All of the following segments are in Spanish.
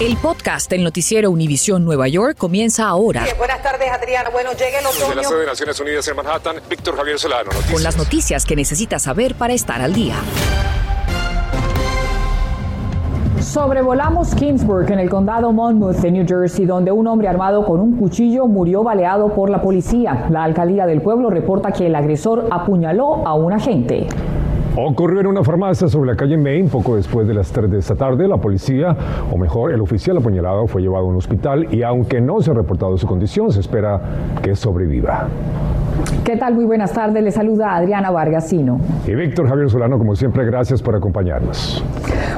El podcast del noticiero Univisión Nueva York comienza ahora. buenas tardes, Adriana. Bueno, llega el otoño. Desde la sede de Naciones Unidas en Manhattan, Víctor Javier Solano. Noticias. Con las noticias que necesitas saber para estar al día. Sobrevolamos Kingsburg en el condado Monmouth de New Jersey, donde un hombre armado con un cuchillo murió baleado por la policía. La alcaldía del pueblo reporta que el agresor apuñaló a un agente. Ocurrió en una farmacia sobre la calle Main poco después de las 3 de esta tarde. La policía, o mejor, el oficial apuñalado fue llevado a un hospital y aunque no se ha reportado su condición, se espera que sobreviva. ¿Qué tal? Muy buenas tardes. Le saluda Adriana Vargasino. Y Víctor Javier Solano, como siempre, gracias por acompañarnos.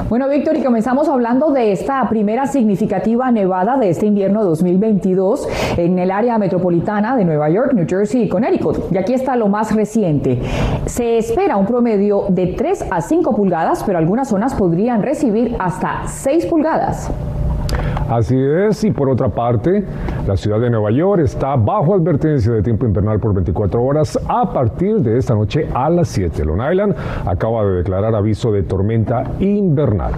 Bueno, Víctor, y comenzamos hablando de esta primera significativa nevada de este invierno 2022 en el área metropolitana de Nueva York, New Jersey y Connecticut. Y aquí está lo más reciente. Se espera un promedio de 3 a 5 pulgadas, pero algunas zonas podrían recibir hasta 6 pulgadas. Así es, y por otra parte, la ciudad de Nueva York está bajo advertencia de tiempo invernal por 24 horas a partir de esta noche a las 7. Long Island acaba de declarar aviso de tormenta invernal.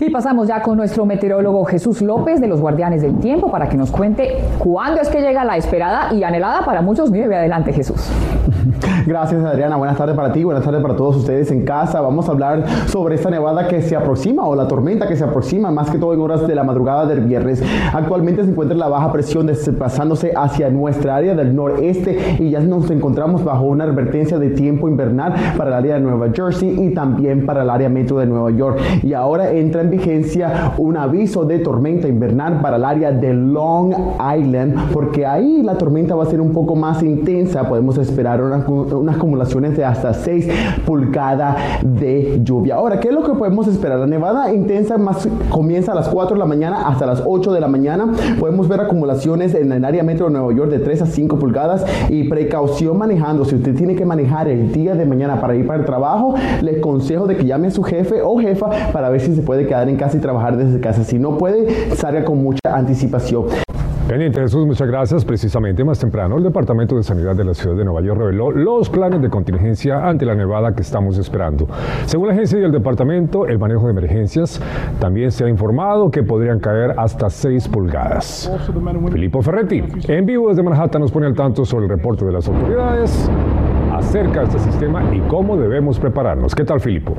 Y pasamos ya con nuestro meteorólogo Jesús López de los Guardianes del Tiempo para que nos cuente cuándo es que llega la esperada y anhelada para muchos nieve. Adelante, Jesús. Gracias, Adriana. Buenas tardes para ti, buenas tardes para todos ustedes en casa. Vamos a hablar sobre esta nevada que se aproxima o la tormenta que se aproxima, más que todo en horas de la madrugada del viernes. Actualmente se encuentra la baja presión desplazándose hacia nuestra área del noreste y ya nos encontramos bajo una advertencia de tiempo invernal para el área de Nueva Jersey y también para el área metro de Nueva York. Y ahora entra en vigencia un aviso de tormenta invernal para el área de Long Island, porque ahí la tormenta va a ser un poco más intensa. Podemos esperar unas, unas acumulaciones de hasta 6 pulgadas de lluvia. Ahora, ¿qué es lo que podemos esperar? La nevada intensa más comienza a las 4 de la mañana hasta las 8 de la mañana. Podemos ver acumulaciones en el área metro de Nueva York de 3 a 5 pulgadas y precaución manejando. Si usted tiene que manejar el día de mañana para ir para el trabajo, le consejo de que llame a su jefe o jefa para ver si se puede quedar en casa y trabajar desde casa. Si no puede, salga con mucha anticipación. Pendiente Jesús, muchas gracias. Precisamente más temprano, el Departamento de Sanidad de la Ciudad de Nueva York reveló los planes de contingencia ante la nevada que estamos esperando. Según la agencia y el departamento, el manejo de emergencias también se ha informado que podrían caer hasta 6 pulgadas. Filippo Ferretti, en vivo desde Manhattan, nos pone al tanto sobre el reporte de las autoridades acerca de este sistema y cómo debemos prepararnos. ¿Qué tal, Filippo?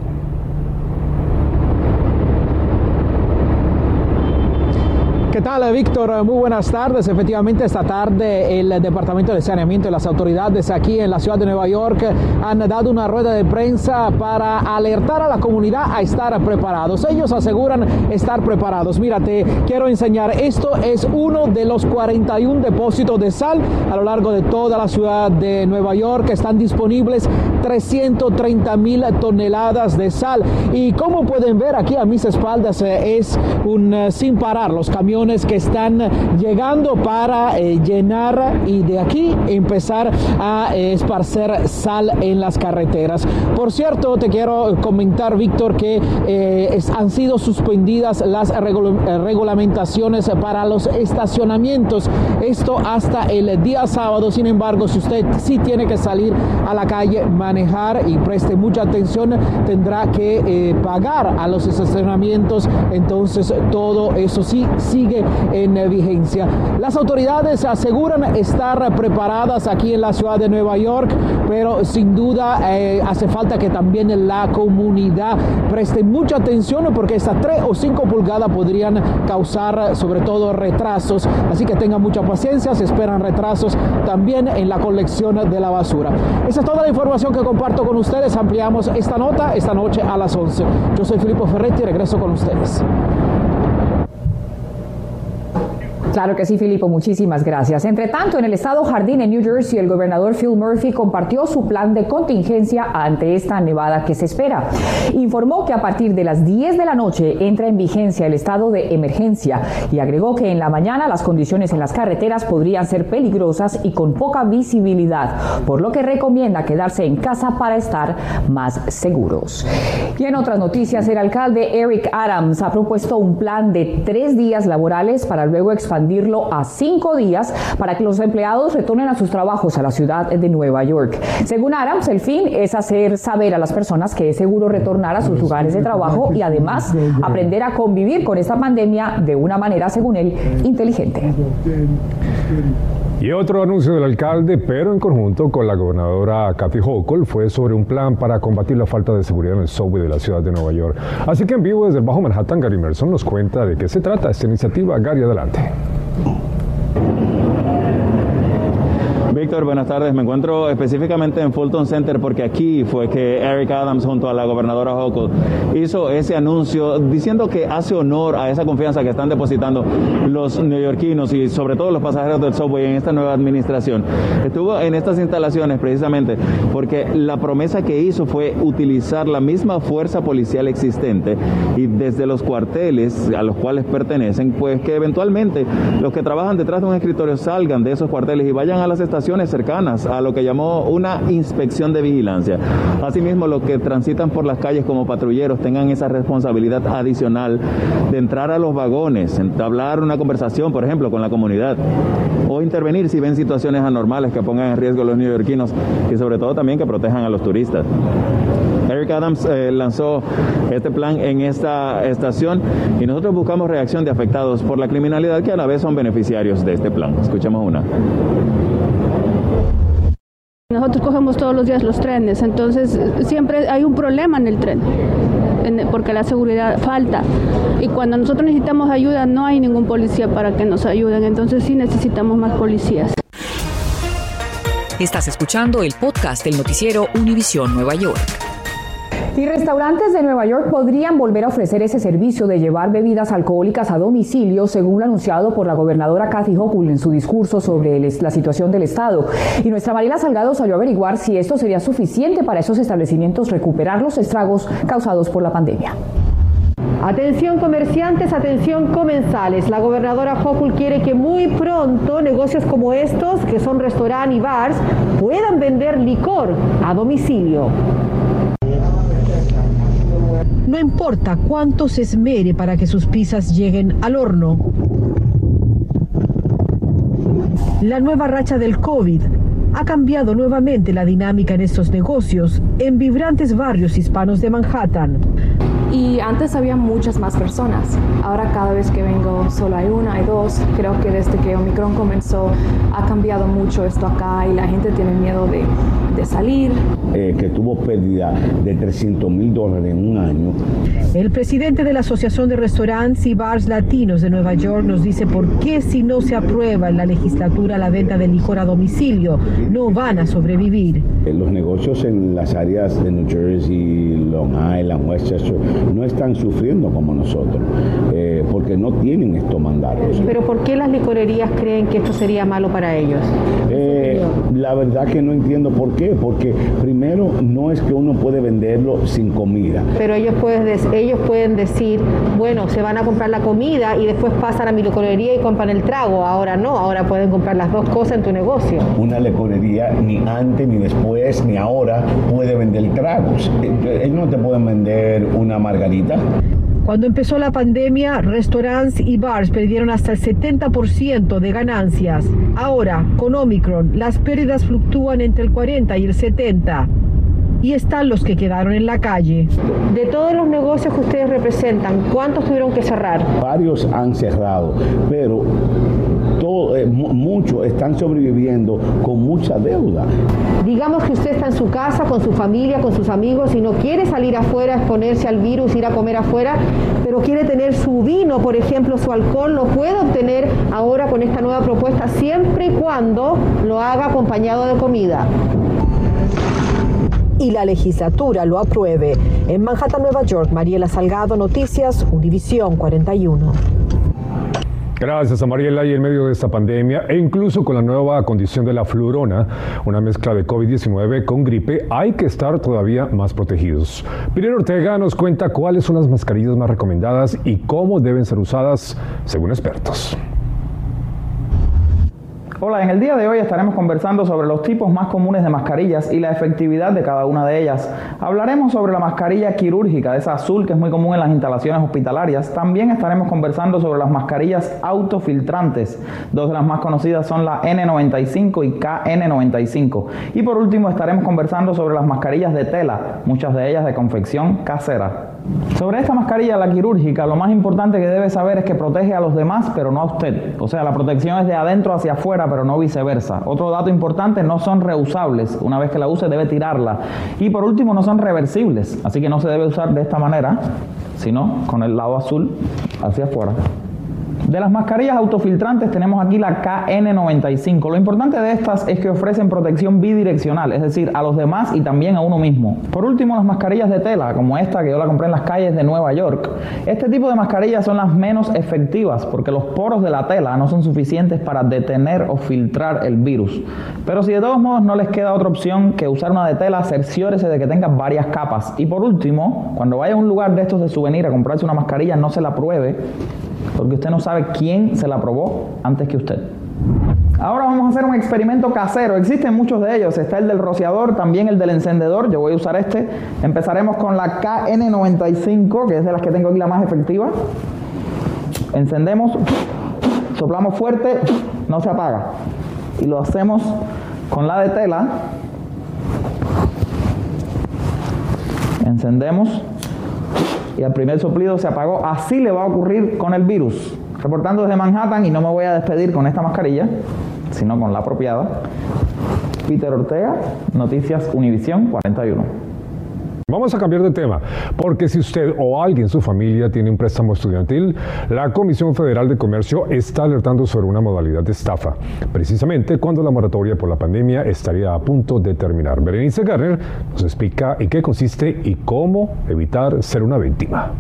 Tal, Víctor? Muy buenas tardes. Efectivamente, esta tarde el Departamento de Saneamiento y las autoridades aquí en la ciudad de Nueva York han dado una rueda de prensa para alertar a la comunidad a estar preparados. Ellos aseguran estar preparados. Mírate, quiero enseñar. Esto es uno de los 41 depósitos de sal a lo largo de toda la ciudad de Nueva York. Están disponibles 330 mil toneladas de sal. Y como pueden ver aquí a mis espaldas es un sin parar los camiones que están llegando para eh, llenar y de aquí empezar a eh, esparcer sal en las carreteras. Por cierto, te quiero comentar, Víctor, que eh, han sido suspendidas las regulamentaciones para los estacionamientos. Esto hasta el día sábado. Sin embargo, si usted sí tiene que salir a la calle, manejar y preste mucha atención, tendrá que pagar a los estacionamientos. Entonces, todo eso sí sigue en vigencia. Las autoridades aseguran estar preparadas aquí en la ciudad de Nueva York, pero sin duda eh, hace falta que también la comunidad preste mucha atención porque estas 3 o 5 pulgadas podrían causar sobre todo retrasos. Así que tengan mucha paciencia, se esperan retrasos también en la colección de la basura. Esa es toda la información que comparto con ustedes. Ampliamos esta nota esta noche a las 11. Yo soy Filippo Ferretti y regreso con ustedes. Claro que sí, Filipo, muchísimas gracias. Entre tanto, en el estado Jardín, en New Jersey, el gobernador Phil Murphy compartió su plan de contingencia ante esta nevada que se espera. Informó que a partir de las 10 de la noche entra en vigencia el estado de emergencia y agregó que en la mañana las condiciones en las carreteras podrían ser peligrosas y con poca visibilidad, por lo que recomienda quedarse en casa para estar más seguros. Y en otras noticias, el alcalde Eric Adams ha propuesto un plan de tres días laborales para luego expandir a cinco días para que los empleados retornen a sus trabajos a la ciudad de Nueva York. Según Adams, el fin es hacer saber a las personas que es seguro retornar a sus lugares de trabajo y además aprender a convivir con esta pandemia de una manera, según él, inteligente. Y otro anuncio del alcalde, pero en conjunto con la gobernadora Kathy Hochul, fue sobre un plan para combatir la falta de seguridad en el subway de la ciudad de Nueva York. Así que en vivo desde el Bajo Manhattan, Gary Merson nos cuenta de qué se trata esta iniciativa. Gary, adelante. Víctor, buenas tardes. Me encuentro específicamente en Fulton Center porque aquí fue que Eric Adams junto a la gobernadora Hochul hizo ese anuncio diciendo que hace honor a esa confianza que están depositando los neoyorquinos y sobre todo los pasajeros del subway en esta nueva administración. Estuvo en estas instalaciones precisamente porque la promesa que hizo fue utilizar la misma fuerza policial existente y desde los cuarteles a los cuales pertenecen, pues que eventualmente los que trabajan detrás de un escritorio salgan de esos cuarteles y vayan a las estaciones cercanas a lo que llamó una inspección de vigilancia. Asimismo, los que transitan por las calles como patrulleros tengan esa responsabilidad adicional de entrar a los vagones, entablar una conversación, por ejemplo, con la comunidad, o intervenir si ven situaciones anormales que pongan en riesgo a los neoyorquinos y sobre todo también que protejan a los turistas. Eric Adams eh, lanzó este plan en esta estación y nosotros buscamos reacción de afectados por la criminalidad que a la vez son beneficiarios de este plan. Escuchemos una. Nosotros cogemos todos los días los trenes, entonces siempre hay un problema en el tren, porque la seguridad falta. Y cuando nosotros necesitamos ayuda, no hay ningún policía para que nos ayuden, entonces sí necesitamos más policías. Estás escuchando el podcast del noticiero Univisión Nueva York. Y restaurantes de Nueva York podrían volver a ofrecer ese servicio de llevar bebidas alcohólicas a domicilio, según lo anunciado por la gobernadora Kathy Hochul en su discurso sobre la situación del Estado. Y nuestra Mariela Salgado salió a averiguar si esto sería suficiente para esos establecimientos recuperar los estragos causados por la pandemia. Atención comerciantes, atención comensales. La gobernadora Hochul quiere que muy pronto negocios como estos, que son restaurantes y bars, puedan vender licor a domicilio. No importa cuánto se esmere para que sus pizzas lleguen al horno. La nueva racha del COVID ha cambiado nuevamente la dinámica en estos negocios en vibrantes barrios hispanos de Manhattan. Y antes había muchas más personas. Ahora cada vez que vengo solo hay una, hay dos. Creo que desde que Omicron comenzó ha cambiado mucho esto acá y la gente tiene miedo de, de salir. Eh, que tuvo pérdida de 300 mil dólares en un año. El presidente de la Asociación de Restaurantes y Bars Latinos de Nueva York nos dice por qué si no se aprueba en la legislatura la venta de licor a domicilio, no van a sobrevivir. Eh, los negocios en las áreas de New Jersey, Long Island, Westchester, no están sufriendo como nosotros, eh, porque no tienen estos mandatos. Pero ¿por qué las licorerías creen que esto sería malo para ellos? la verdad que no entiendo por qué, porque primero no es que uno puede venderlo sin comida. Pero ellos pueden, ellos pueden decir, bueno, se van a comprar la comida y después pasan a mi licorería y compran el trago. Ahora no, ahora pueden comprar las dos cosas en tu negocio. Una licorería ni antes, ni después, ni ahora puede vender tragos. Ellos no te pueden vender una margarita. Cuando empezó la pandemia, restaurantes y bars perdieron hasta el 70% de ganancias. Ahora, con Omicron, las pérdidas fluctúan entre el 40 y el 70 y están los que quedaron en la calle. De todos los negocios que ustedes representan, ¿cuántos tuvieron que cerrar? Varios han cerrado, pero eh, muchos están sobreviviendo con mucha deuda. Digamos que usted está en su casa, con su familia, con sus amigos y no quiere salir afuera, exponerse al virus, ir a comer afuera, pero quiere tener su vino, por ejemplo, su alcohol, lo puede obtener ahora con esta nueva propuesta siempre y cuando lo haga acompañado de comida y la legislatura lo apruebe. En Manhattan, Nueva York, Mariela Salgado, Noticias, Univisión 41. Gracias a Mariela y en medio de esta pandemia e incluso con la nueva condición de la flurona, una mezcla de COVID-19 con gripe, hay que estar todavía más protegidos. Pilar Ortega nos cuenta cuáles son las mascarillas más recomendadas y cómo deben ser usadas según expertos. Hola, en el día de hoy estaremos conversando sobre los tipos más comunes de mascarillas y la efectividad de cada una de ellas. Hablaremos sobre la mascarilla quirúrgica, esa azul que es muy común en las instalaciones hospitalarias. También estaremos conversando sobre las mascarillas autofiltrantes. Dos de las más conocidas son la N95 y KN95. Y por último estaremos conversando sobre las mascarillas de tela, muchas de ellas de confección casera. Sobre esta mascarilla, la quirúrgica, lo más importante que debe saber es que protege a los demás, pero no a usted. O sea, la protección es de adentro hacia afuera, pero no viceversa. Otro dato importante, no son reusables. Una vez que la use, debe tirarla. Y por último, no son reversibles. Así que no se debe usar de esta manera, sino con el lado azul hacia afuera. De las mascarillas autofiltrantes tenemos aquí la KN95. Lo importante de estas es que ofrecen protección bidireccional, es decir, a los demás y también a uno mismo. Por último, las mascarillas de tela, como esta que yo la compré en las calles de Nueva York. Este tipo de mascarillas son las menos efectivas porque los poros de la tela no son suficientes para detener o filtrar el virus. Pero si de todos modos no les queda otra opción que usar una de tela, cerciórese de que tenga varias capas. Y por último, cuando vaya a un lugar de estos de souvenir a comprarse una mascarilla, no se la pruebe porque usted no sabe quién se la probó antes que usted. Ahora vamos a hacer un experimento casero. Existen muchos de ellos. Está el del rociador, también el del encendedor. Yo voy a usar este. Empezaremos con la KN95, que es de las que tengo aquí la más efectiva. Encendemos, soplamos fuerte, no se apaga. Y lo hacemos con la de tela. Encendemos y al primer soplido se apagó. Así le va a ocurrir con el virus. Reportando desde Manhattan y no me voy a despedir con esta mascarilla, sino con la apropiada. Peter Ortega, Noticias Univisión 41. Vamos a cambiar de tema, porque si usted o alguien en su familia tiene un préstamo estudiantil, la Comisión Federal de Comercio está alertando sobre una modalidad de estafa, precisamente cuando la moratoria por la pandemia estaría a punto de terminar. Berenice Garner nos explica en qué consiste y cómo evitar ser una víctima.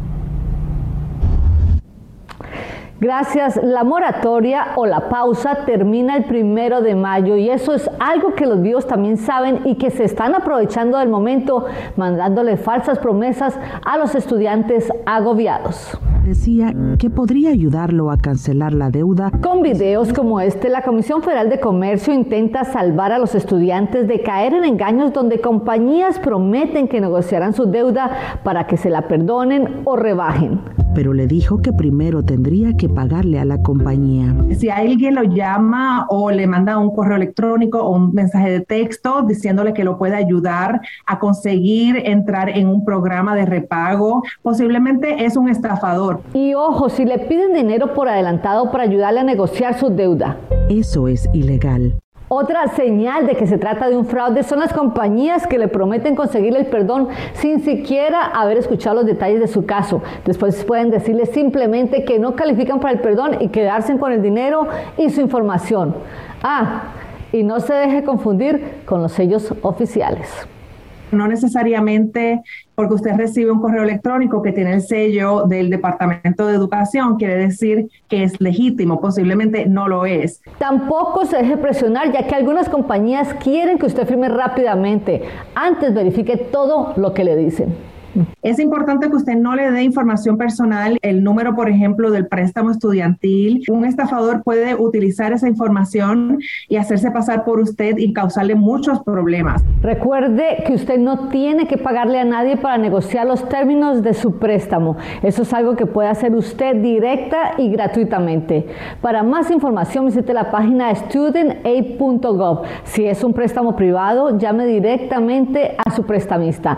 Gracias. La moratoria o la pausa termina el primero de mayo y eso es algo que los vivos también saben y que se están aprovechando del momento mandándole falsas promesas a los estudiantes agobiados decía que podría ayudarlo a cancelar la deuda. Con videos como este, la Comisión Federal de Comercio intenta salvar a los estudiantes de caer en engaños donde compañías prometen que negociarán su deuda para que se la perdonen o rebajen pero le dijo que primero tendría que pagarle a la compañía. Si alguien lo llama o le manda un correo electrónico o un mensaje de texto diciéndole que lo puede ayudar a conseguir entrar en un programa de repago, posiblemente es un estafador. Y ojo, si le piden dinero por adelantado para ayudarle a negociar su deuda. Eso es ilegal. Otra señal de que se trata de un fraude son las compañías que le prometen conseguirle el perdón sin siquiera haber escuchado los detalles de su caso. Después pueden decirle simplemente que no califican para el perdón y quedarse con el dinero y su información. Ah, y no se deje confundir con los sellos oficiales no necesariamente porque usted recibe un correo electrónico que tiene el sello del Departamento de Educación, quiere decir que es legítimo, posiblemente no lo es. Tampoco se deje presionar, ya que algunas compañías quieren que usted firme rápidamente. Antes verifique todo lo que le dicen. Es importante que usted no le dé información personal, el número, por ejemplo, del préstamo estudiantil. Un estafador puede utilizar esa información y hacerse pasar por usted y causarle muchos problemas. Recuerde que usted no tiene que pagarle a nadie para negociar los términos de su préstamo. Eso es algo que puede hacer usted directa y gratuitamente. Para más información visite la página studentaid.gov. Si es un préstamo privado, llame directamente a su prestamista.